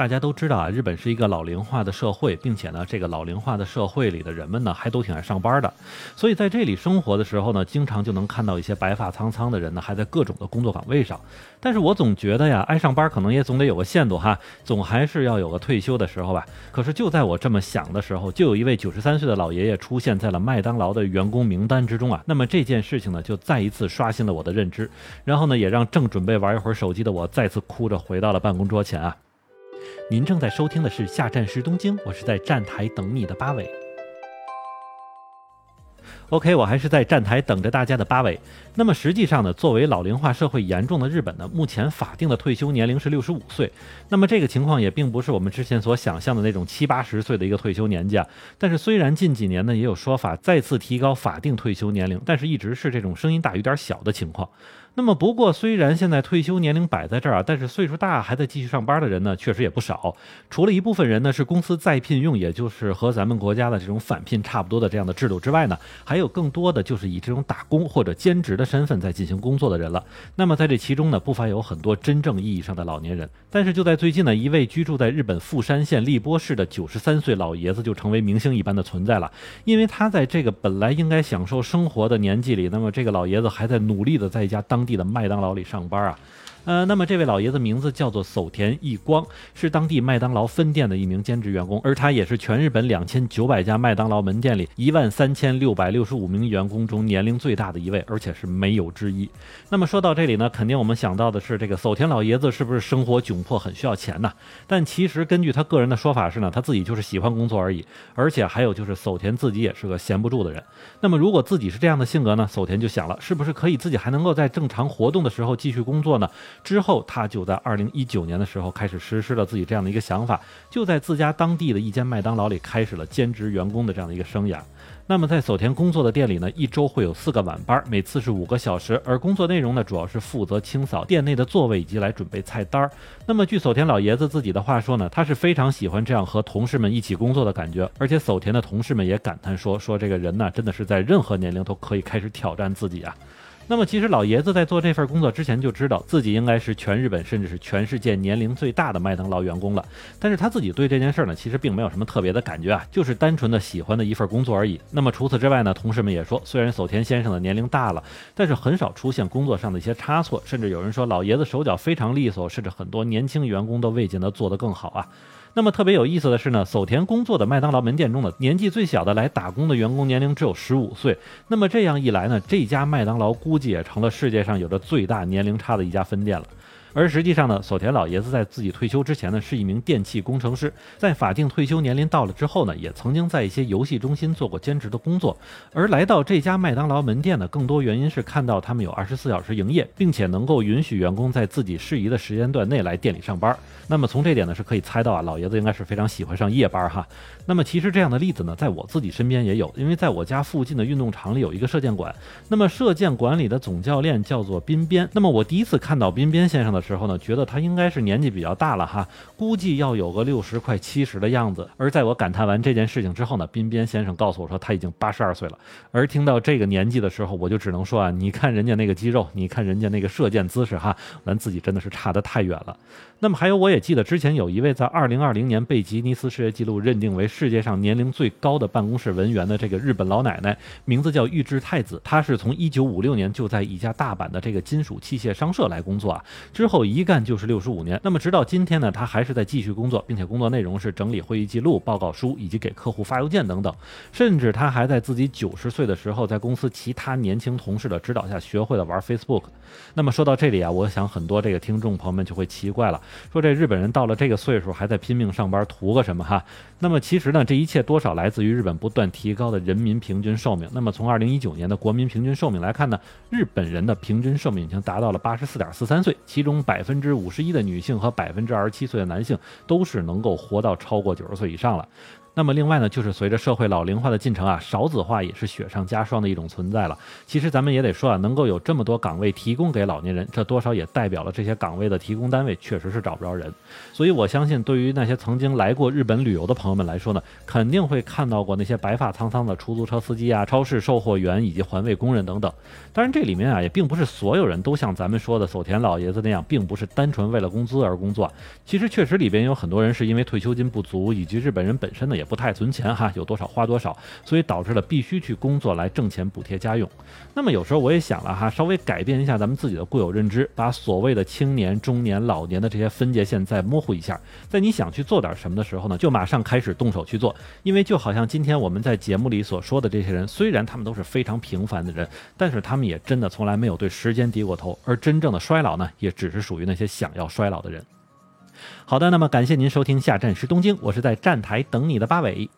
大家都知道啊，日本是一个老龄化的社会，并且呢，这个老龄化的社会里的人们呢，还都挺爱上班的。所以在这里生活的时候呢，经常就能看到一些白发苍苍的人呢，还在各种的工作岗位上。但是我总觉得呀，爱上班可能也总得有个限度哈，总还是要有个退休的时候吧。可是就在我这么想的时候，就有一位九十三岁的老爷爷出现在了麦当劳的员工名单之中啊。那么这件事情呢，就再一次刷新了我的认知，然后呢，也让正准备玩一会儿手机的我再次哭着回到了办公桌前啊。您正在收听的是下站是东京，我是在站台等你的八尾。OK，我还是在站台等着大家的八尾。那么实际上呢，作为老龄化社会严重的日本呢，目前法定的退休年龄是六十五岁。那么这个情况也并不是我们之前所想象的那种七八十岁的一个退休年纪啊。但是虽然近几年呢也有说法再次提高法定退休年龄，但是一直是这种声音大有点小的情况。那么，不过虽然现在退休年龄摆在这儿啊，但是岁数大还在继续上班的人呢，确实也不少。除了一部分人呢是公司再聘用，也就是和咱们国家的这种返聘差不多的这样的制度之外呢，还有更多的就是以这种打工或者兼职的身份在进行工作的人了。那么在这其中呢，不乏有很多真正意义上的老年人。但是就在最近呢，一位居住在日本富山县立波市的九十三岁老爷子就成为明星一般的存在了，因为他在这个本来应该享受生活的年纪里，那么这个老爷子还在努力的在一家当。当地的麦当劳里上班啊。呃，那么这位老爷子名字叫做守田义光，是当地麦当劳分店的一名兼职员工，而他也是全日本两千九百家麦当劳门店里一万三千六百六十五名员工中年龄最大的一位，而且是没有之一。那么说到这里呢，肯定我们想到的是这个守田老爷子是不是生活窘迫，很需要钱呢？但其实根据他个人的说法是呢，他自己就是喜欢工作而已，而且还有就是守田自己也是个闲不住的人。那么如果自己是这样的性格呢，守田就想了，是不是可以自己还能够在正常活动的时候继续工作呢？之后，他就在二零一九年的时候开始实施了自己这样的一个想法，就在自家当地的一间麦当劳里开始了兼职员工的这样的一个生涯。那么，在守田工作的店里呢，一周会有四个晚班，每次是五个小时，而工作内容呢，主要是负责清扫店内的座位以及来准备菜单儿。那么，据守田老爷子自己的话说呢，他是非常喜欢这样和同事们一起工作的感觉，而且守田的同事们也感叹说，说这个人呢，真的是在任何年龄都可以开始挑战自己啊。那么其实老爷子在做这份工作之前就知道自己应该是全日本甚至是全世界年龄最大的麦当劳员工了，但是他自己对这件事呢其实并没有什么特别的感觉啊，就是单纯的喜欢的一份工作而已。那么除此之外呢，同事们也说，虽然守田先生的年龄大了，但是很少出现工作上的一些差错，甚至有人说老爷子手脚非常利索，甚至很多年轻员工都未见得做得更好啊。那么特别有意思的是呢，守田工作的麦当劳门店中的年纪最小的来打工的员工年龄只有十五岁。那么这样一来呢，这家麦当劳估计也成了世界上有着最大年龄差的一家分店了。而实际上呢，索田老爷子在自己退休之前呢，是一名电气工程师。在法定退休年龄到了之后呢，也曾经在一些游戏中心做过兼职的工作。而来到这家麦当劳门店呢，更多原因是看到他们有二十四小时营业，并且能够允许员工在自己适宜的时间段内来店里上班。那么从这点呢，是可以猜到啊，老爷子应该是非常喜欢上夜班哈。那么其实这样的例子呢，在我自己身边也有，因为在我家附近的运动场里有一个射箭馆。那么射箭馆里的总教练叫做滨边。那么我第一次看到滨边先生的。时候呢，觉得他应该是年纪比较大了哈，估计要有个六十快七十的样子。而在我感叹完这件事情之后呢，彬彬先生告诉我说他已经八十二岁了。而听到这个年纪的时候，我就只能说啊，你看人家那个肌肉，你看人家那个射箭姿势哈，咱自己真的是差得太远了。那么还有，我也记得之前有一位在二零二零年被吉尼斯世界纪录认定为世界上年龄最高的办公室文员的这个日本老奶奶，名字叫玉置太子。她是从一九五六年就在一家大阪的这个金属器械商社来工作啊，之后一干就是六十五年。那么直到今天呢，他还是在继续工作，并且工作内容是整理会议记录、报告书以及给客户发邮件等等。甚至他还在自己九十岁的时候，在公司其他年轻同事的指导下，学会了玩 Facebook。那么说到这里啊，我想很多这个听众朋友们就会奇怪了。说这日本人到了这个岁数还在拼命上班，图个什么哈？那么其实呢，这一切多少来自于日本不断提高的人民平均寿命。那么从二零一九年的国民平均寿命来看呢，日本人的平均寿命已经达到了八十四点四三岁，其其中百分之五十一的女性和百分之二十七岁的男性都是能够活到超过九十岁以上了。那么另外呢，就是随着社会老龄化的进程啊，少子化也是雪上加霜的一种存在了。其实咱们也得说啊，能够有这么多岗位提供给老年人，这多少也代表了这些岗位的提供单位确实是找不着人。所以我相信，对于那些曾经来过日本旅游的朋友们来说呢，肯定会看到过那些白发苍苍的出租车司机啊、超市售货员以及环卫工人等等。当然，这里面啊，也并不是所有人都像咱们说的守田老爷子那样，并不是单纯为了工资而工作。其实确实里边有很多人是因为退休金不足，以及日本人本身的也不太存钱哈，有多少花多少，所以导致了必须去工作来挣钱补贴家用。那么有时候我也想了哈，稍微改变一下咱们自己的固有认知，把所谓的青年、中年、老年的这些分界线再模糊一下，在你想去做点什么的时候呢，就马上开始动手去做。因为就好像今天我们在节目里所说的这些人，虽然他们都是非常平凡的人，但是他们也真的从来没有对时间低过头，而真正的衰老呢，也只是属于那些想要衰老的人。好的，那么感谢您收听下站是东京，我是在站台等你的八尾。